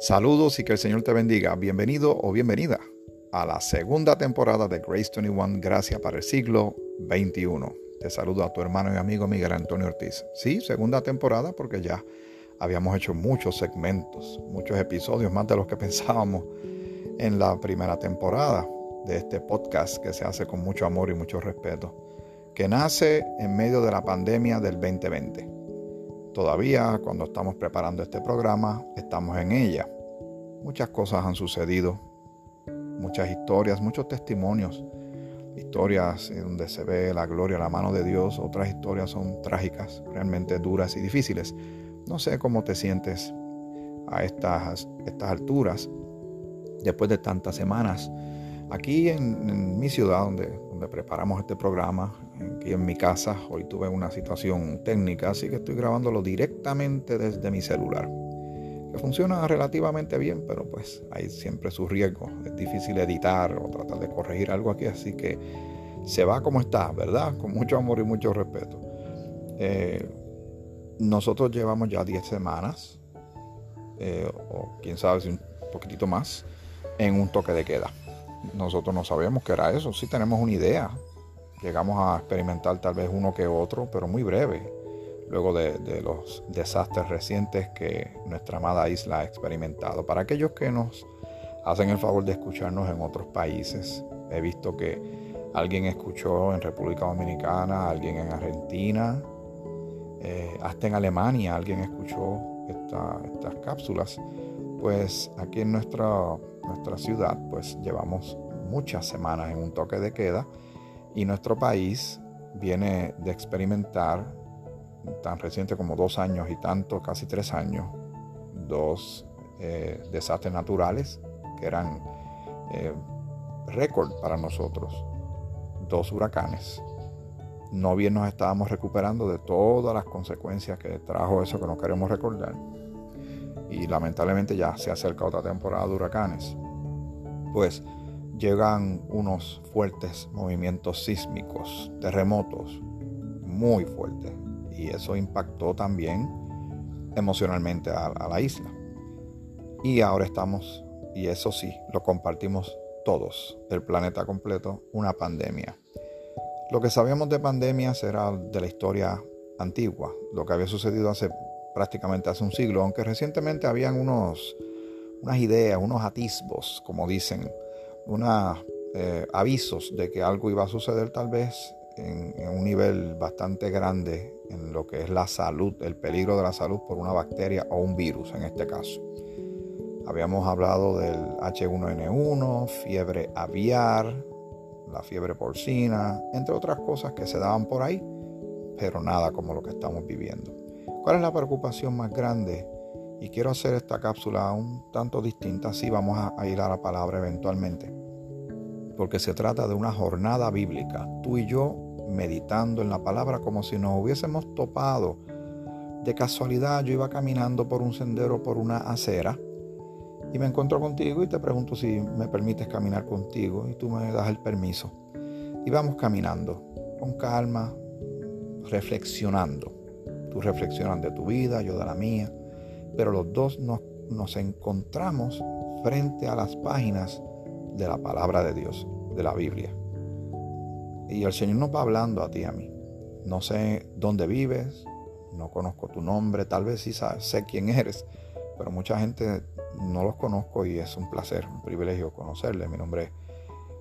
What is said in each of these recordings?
Saludos y que el Señor te bendiga. Bienvenido o bienvenida a la segunda temporada de Grace 21, Gracia para el siglo XXI. Te saludo a tu hermano y amigo Miguel Antonio Ortiz. Sí, segunda temporada porque ya habíamos hecho muchos segmentos, muchos episodios, más de los que pensábamos en la primera temporada de este podcast que se hace con mucho amor y mucho respeto, que nace en medio de la pandemia del 2020. Todavía cuando estamos preparando este programa, estamos en ella. Muchas cosas han sucedido, muchas historias, muchos testimonios, historias donde se ve la gloria, la mano de Dios, otras historias son trágicas, realmente duras y difíciles. No sé cómo te sientes a estas, estas alturas, después de tantas semanas. Aquí en, mi ciudad, donde, donde preparamos este programa, aquí en mi casa. Hoy tuve una situación técnica, así que estoy grabándolo directamente desde mi celular. Que funciona relativamente bien, pero pues hay siempre su riesgo. Es difícil editar o tratar de corregir algo aquí, así que se va como está, ¿verdad? Con mucho amor y mucho respeto. Eh, nosotros llevamos ya 10 semanas, eh, o quién sabe si un poquitito más, en un toque de queda. Nosotros no sabíamos que era eso, sí tenemos una idea, llegamos a experimentar tal vez uno que otro, pero muy breve, luego de, los desastres recientes que nuestra amada isla ha experimentado. Para aquellos que nos hacen el favor de escucharnos en otros países, he visto que alguien escuchó en República Dominicana, alguien en Argentina, eh, hasta en Alemania alguien escuchó estas cápsulas. Pues aquí en nuestra, nuestra ciudad, pues llevamos muchas semanas en un toque de queda y nuestro país viene de experimentar tan reciente como dos años y tanto, casi tres años, dos eh, desastres naturales que eran eh, récord para nosotros, dos huracanes. No bien nos estábamos recuperando de todas las consecuencias que trajo eso que no queremos recordar. Y lamentablemente ya se acerca otra temporada de huracanes. Pues llegan unos fuertes movimientos sísmicos, terremotos muy fuertes. Y eso impactó también emocionalmente a, la isla. Y ahora estamos, y eso sí, lo compartimos todos, el planeta completo, una pandemia. Lo que sabíamos de pandemias era de la historia antigua, lo que había sucedido hace prácticamente hace un siglo, aunque recientemente habían unos, unas ideas, unos atisbos, como dicen, unos eh, avisos de que algo iba a suceder tal vez en, un nivel bastante grande en lo que es la salud, el peligro de la salud por una bacteria o un virus en este caso. Habíamos hablado del H1N1, fiebre aviar, la fiebre porcina, entre otras cosas que se daban por ahí, pero nada como lo que estamos viviendo. ¿Cuál es la preocupación más grande? Y quiero hacer esta cápsula un tanto distinta, así vamos a ir a la palabra eventualmente porque se trata de una jornada bíblica, tú y yo meditando en la palabra como si nos hubiésemos topado. De casualidad yo iba caminando por un sendero, por una acera, y me encuentro contigo y te pregunto si me permites caminar contigo y tú me das el permiso. Y vamos caminando con calma, reflexionando. Tú reflexionas de tu vida, yo de la mía, pero los dos nos, nos encontramos frente a las páginas de la palabra de Dios, de la Biblia. Y el Señor nos va hablando a ti y a mí. No sé dónde vives, no conozco tu nombre, tal vez sí sé quién eres, pero mucha gente no los conozco y es un placer, un privilegio conocerle. Mi nombre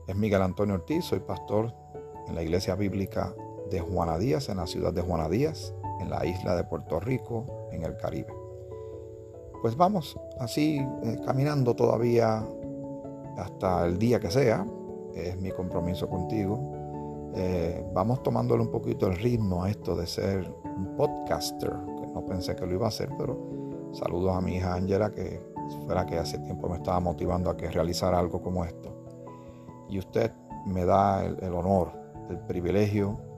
es Miguel Antonio Ortiz, soy pastor en la iglesia bíblica de Juana Díaz, en la ciudad de Juana Díaz, en la isla de Puerto Rico, en el Caribe. Pues vamos así eh, caminando todavía hasta el día que sea, es mi compromiso contigo. Eh, vamos tomándole un poquito el ritmo a esto de ser un podcaster, que no pensé que lo iba a hacer, pero saludos a mi hija Angela, que fuera que hace tiempo me estaba motivando a que realizara algo como esto. Y usted me da el, el honor, el privilegio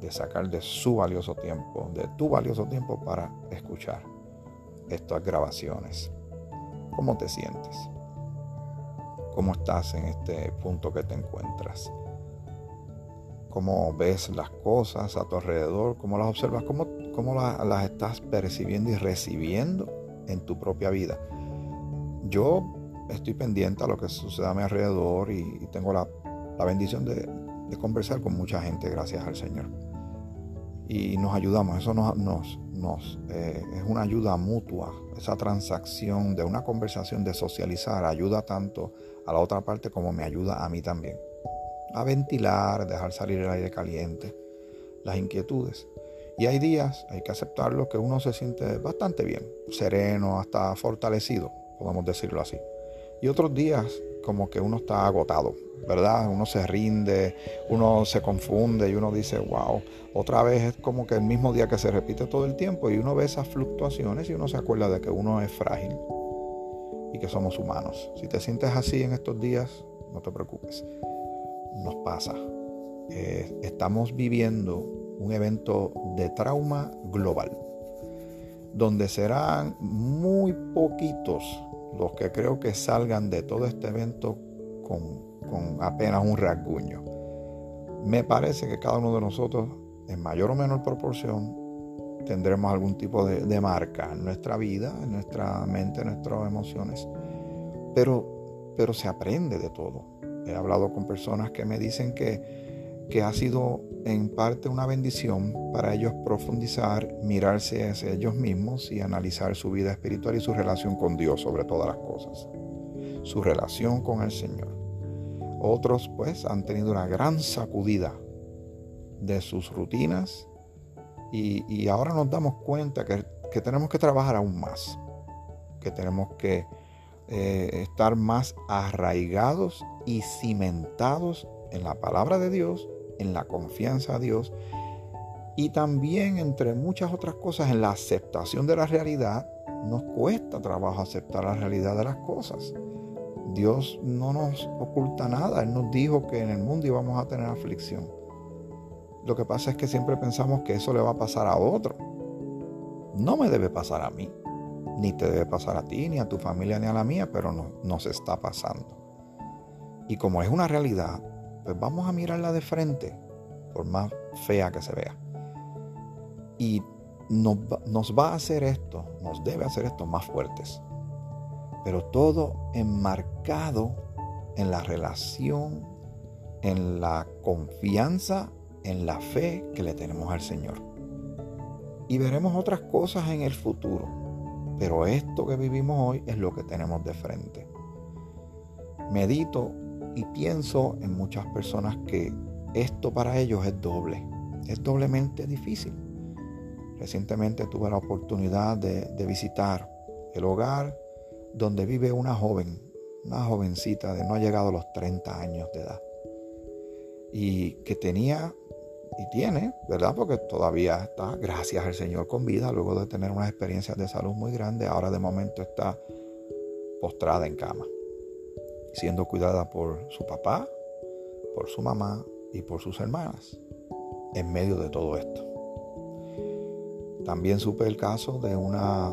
de sacar de su valioso tiempo, de tu valioso tiempo para escuchar estas grabaciones. ¿Cómo te sientes? cómo estás en este punto que te encuentras. Cómo ves las cosas a tu alrededor, cómo las observas, cómo, cómo las, estás percibiendo y recibiendo en tu propia vida. yo estoy pendiente a lo que sucede a mi alrededor y, tengo la, bendición de, conversar con mucha gente, gracias al Señor. Y nos ayudamos, eso nos, eh, es una ayuda mutua, esa transacción de una conversación, de socializar, ayuda tanto a la otra parte como me ayuda a mí también. A ventilar, dejar salir el aire caliente, las inquietudes. Y hay días, hay que aceptarlo, que uno se siente bastante bien, sereno, hasta fortalecido, podemos decirlo así. Y otros días como que uno está agotado, ¿verdad? Uno se rinde, uno se confunde y uno dice, wow, otra vez es como que el mismo día que se repite todo el tiempo y uno ve esas fluctuaciones y uno se acuerda de que uno es frágil y que somos humanos. Si te sientes así en estos días, no te preocupes, nos pasa. Eh, estamos viviendo un evento de trauma global, donde serán muy poquitos los que creo que salgan de todo este evento con, apenas un rasguño. Me parece que cada uno de nosotros, en mayor o menor proporción, tendremos algún tipo de, marca en nuestra vida, en nuestra mente, en nuestras emociones. Pero, pero se aprende de todo. He hablado con personas que me dicen que, que ha sido en parte una bendición para ellos profundizar, mirarse hacia ellos mismos y analizar su vida espiritual y su relación con Dios sobre todas las cosas. Su relación con el Señor. Otros pues han tenido una gran sacudida de sus rutinas y, ahora nos damos cuenta que, tenemos que trabajar aún más, que tenemos que eh, estar más arraigados y cimentados en la palabra de Dios en la confianza a Dios y también, entre muchas otras cosas, en la aceptación de la realidad. Nos cuesta trabajo aceptar la realidad de las cosas. Dios no nos oculta nada. Él nos dijo que en el mundo íbamos a tener aflicción. Lo que pasa es que siempre pensamos que eso le va a pasar a otro. No me debe pasar a mí. Ni te debe pasar a ti, ni a tu familia, ni a la mía, pero no, nos está pasando. Y como es una realidad, pues vamos a mirarla de frente, por más fea que se vea. Y nos, nos va a hacer esto, nos debe hacer esto más fuertes. Pero todo enmarcado en la relación, en la confianza, en la fe que le tenemos al Señor. Y veremos otras cosas en el futuro. Pero esto que vivimos hoy es lo que tenemos de frente. Medito y pienso en muchas personas que esto para ellos es doble, es doblemente difícil. Recientemente tuve la oportunidad de, visitar el hogar donde vive una joven, una jovencita de no ha llegado a los 30 años de edad. Y que tenía y tiene, ¿verdad? Porque todavía está, gracias al Señor, con vida, luego de tener unas experiencias de salud muy grandes, ahora de momento está postrada en cama siendo cuidada por su papá, por su mamá y por sus hermanas en medio de todo esto. También supe el caso de una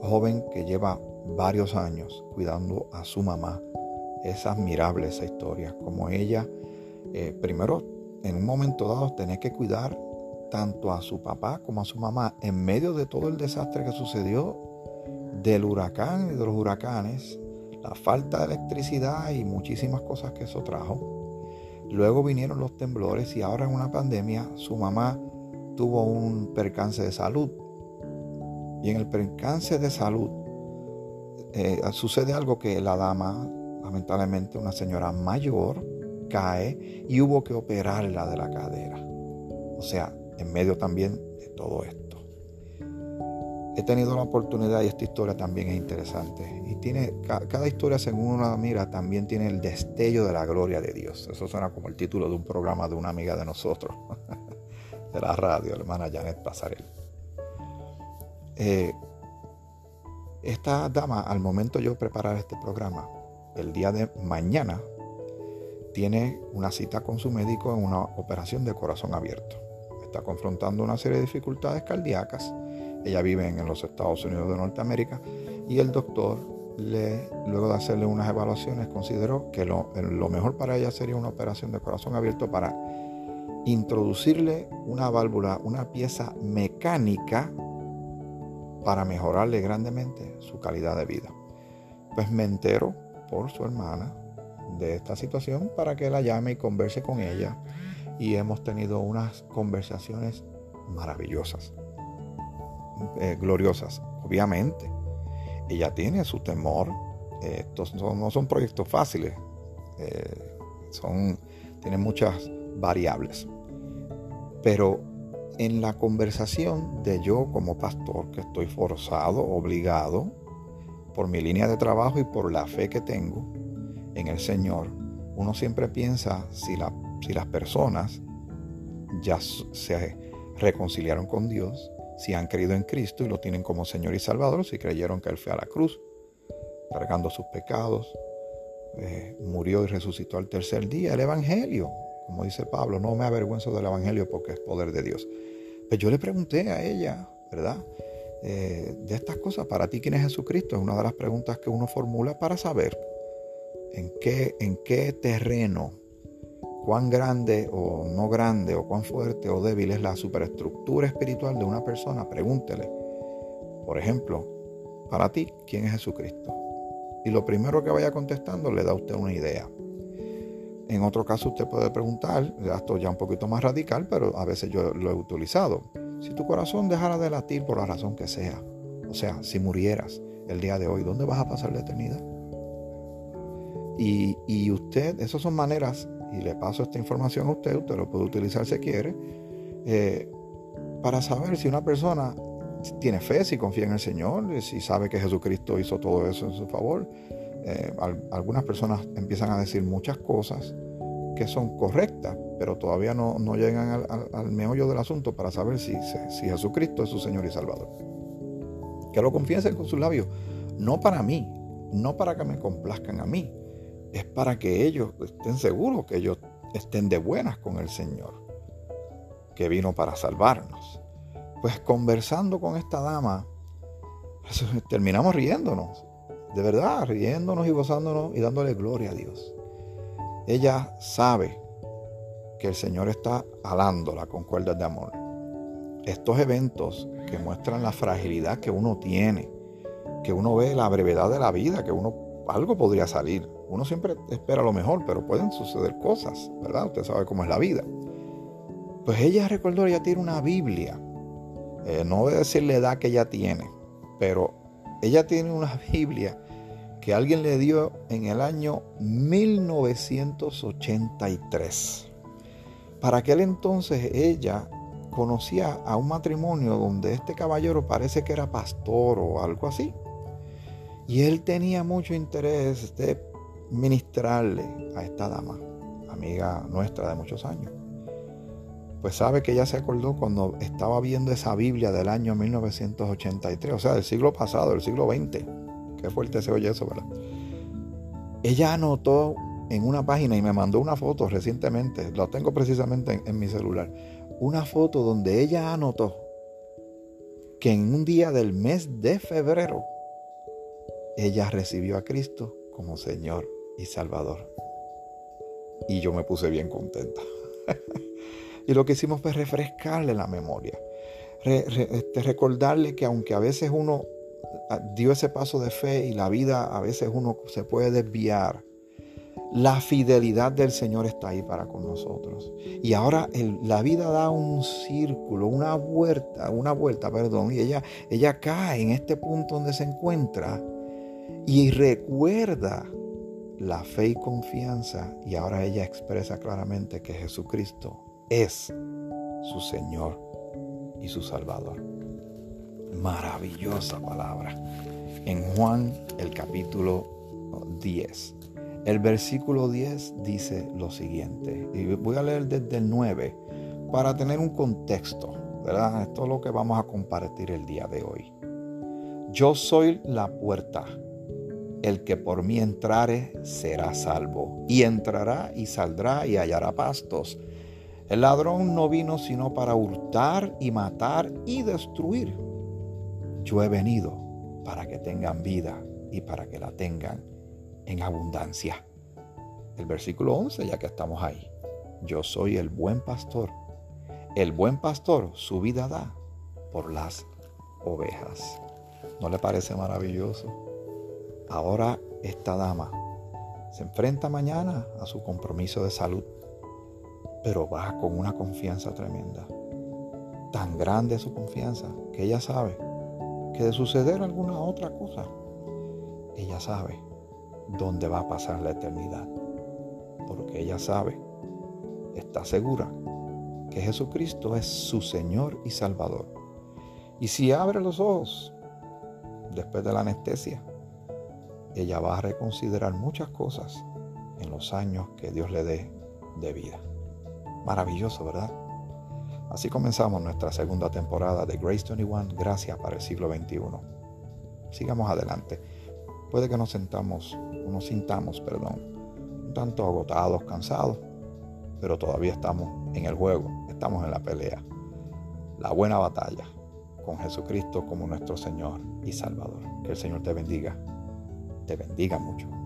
joven que lleva varios años cuidando a su mamá. Es admirable esa historia, como ella, eh, primero, en un momento dado, tenía que cuidar tanto a su papá como a su mamá en medio de todo el desastre que sucedió del huracán y de los huracanes la falta de electricidad y muchísimas cosas que eso trajo. Luego vinieron los temblores y ahora en una pandemia su mamá tuvo un percance de salud. Y en el percance de salud eh, sucede algo que la dama, lamentablemente una señora mayor, cae y hubo que operarla de la cadera. O sea, en medio también de todo esto. He tenido la oportunidad y esta historia también es interesante. Y tiene, cada historia, según uno la mira, también tiene el destello de la gloria de Dios. Eso suena como el título de un programa de una amiga de nosotros, de la radio, hermana Janet Pasarel. Eh, esta dama, al momento yo preparar este programa, el día de mañana, tiene una cita con su médico en una operación de corazón abierto. Está confrontando una serie de dificultades cardíacas ella vive en los Estados Unidos de Norteamérica y el doctor, le, luego de hacerle unas evaluaciones, consideró que lo, lo mejor para ella sería una operación de corazón abierto para introducirle una válvula, una pieza mecánica para mejorarle grandemente su calidad de vida. pues me entero por su hermana de esta situación para que la llame y converse con ella. Y hemos tenido unas conversaciones maravillosas, eh, gloriosas, obviamente. Ella tiene su temor. estos no, son proyectos fáciles. Eh, son, tienen muchas variables. Pero en la conversación de yo como pastor, que estoy forzado, obligado, por mi línea de trabajo y por la fe que tengo en el Señor, uno siempre piensa si, si las personas ya se reconciliaron con Dios, si han creído en Cristo y lo tienen como Señor y Salvador, si creyeron que Él fue a la cruz, cargando sus pecados, eh, murió y resucitó al tercer día, el Evangelio, como dice Pablo, no me avergüenzo del Evangelio porque es poder de Dios. Pues yo le pregunté a ella, ¿verdad? Eh, de estas cosas, para ti, ¿quién es Jesucristo? Es una de las preguntas que uno formula para saber en qué, en qué terreno, cuán grande o no grande, o cuán fuerte o débil es la superestructura espiritual de una persona. Pregúntele, por ejemplo, para ti, ¿quién es Jesucristo? Y lo primero que vaya contestando le da a usted una idea. En otro caso usted puede preguntar, esto ya un poquito más radical, pero a veces yo lo he utilizado. Si tu corazón dejara de latir por la razón que sea, o sea, si murieras el día de hoy, ¿dónde vas a pasar la eternidad? Y, usted, esas son maneras, y le paso esta información a usted, usted lo puede utilizar si quiere, eh, para saber si una persona tiene fe, si confía en el Señor, si sabe que Jesucristo hizo todo eso en su favor. Eh, algunas personas empiezan a decir muchas cosas que son correctas, pero todavía no, llegan al, meollo del asunto para saber si, si Jesucristo es su Señor y Salvador. Que lo confiesen con sus labios, no para mí, no para que me complazcan a mí, es para que ellos estén seguros que ellos estén de buenas con el Señor, que vino para salvarnos. Pues conversando con esta dama, terminamos riéndonos de verdad, riéndonos y gozándonos y dándole gloria a Dios. Ella sabe que el Señor está alándola con cuerdas de amor. Estos eventos que muestran la fragilidad que uno tiene, que uno ve la brevedad de la vida, que uno algo podría salir. Uno siempre espera lo mejor, pero pueden suceder cosas, ¿verdad? Usted sabe cómo es la vida. Pues ella recordó, ella tiene una Biblia. Eh, no voy a decir la edad que ella tiene, pero ella tiene una Biblia que alguien le dio en el año 1983. Para aquel entonces ella conocía a un matrimonio donde este caballero parece que era pastor o algo así. Y él tenía mucho interés de ministrarle a esta dama, amiga nuestra de muchos años. Pues sabe que ella se acordó cuando estaba viendo esa Biblia del año 1983, o sea, del siglo pasado, del siglo XX. Qué fuerte se oye eso, ¿verdad? Ella anotó en una página y me mandó una foto recientemente, lo tengo precisamente en, en mi celular, una foto donde ella anotó que en un día del mes de febrero ella recibió a Cristo como Señor y Salvador. Y yo me puse bien contenta. Y lo que hicimos fue refrescarle la memoria. Este, recordarle que aunque a veces uno ah, dio ese paso de fe y la vida a veces uno se puede desviar, la fidelidad del Señor está ahí para con nosotros. Y ahora la vida da un círculo, una vuelta, una vuelta, perdón, y ella, ella cae en este punto donde se encuentra y recuerda la fe y confianza y ahora ella expresa claramente que Jesucristo es su Señor y su Salvador. Maravillosa palabra. En Juan el capítulo 10. El versículo 10 dice lo siguiente, y voy a leer desde el 9 para tener un contexto, ¿verdad? Esto es lo que vamos a compartir el día de hoy. Yo soy la puerta. El que por mí entrare será salvo, y entrará y saldrá y hallará pastos. El ladrón no vino sino para hurtar y matar y destruir. Yo he venido para que tengan vida y para que la tengan en abundancia. El versículo 11, ya que estamos ahí. Yo soy el buen pastor. El buen pastor su vida da por las ovejas. ¿No le parece maravilloso? Ahora esta dama se enfrenta mañana a su compromiso de salud, pero va con una confianza tremenda. Tan grande su confianza que ella sabe que de suceder alguna otra cosa, ella sabe dónde va a pasar la eternidad. Porque ella sabe, está segura, que Jesucristo es su Señor y Salvador. Y si abre los ojos después de la anestesia, ella va a reconsiderar muchas cosas en los años que Dios le dé de vida. Maravilloso, ¿verdad? Así comenzamos nuestra segunda temporada de Grace 21, Gracias para el siglo XXI. Sigamos adelante. Puede que nos sentamos, nos sintamos, perdón, un tanto agotados, cansados, pero todavía estamos en el juego, estamos en la pelea. La buena batalla con Jesucristo como nuestro Señor y Salvador. Que el Señor te bendiga, te bendiga mucho.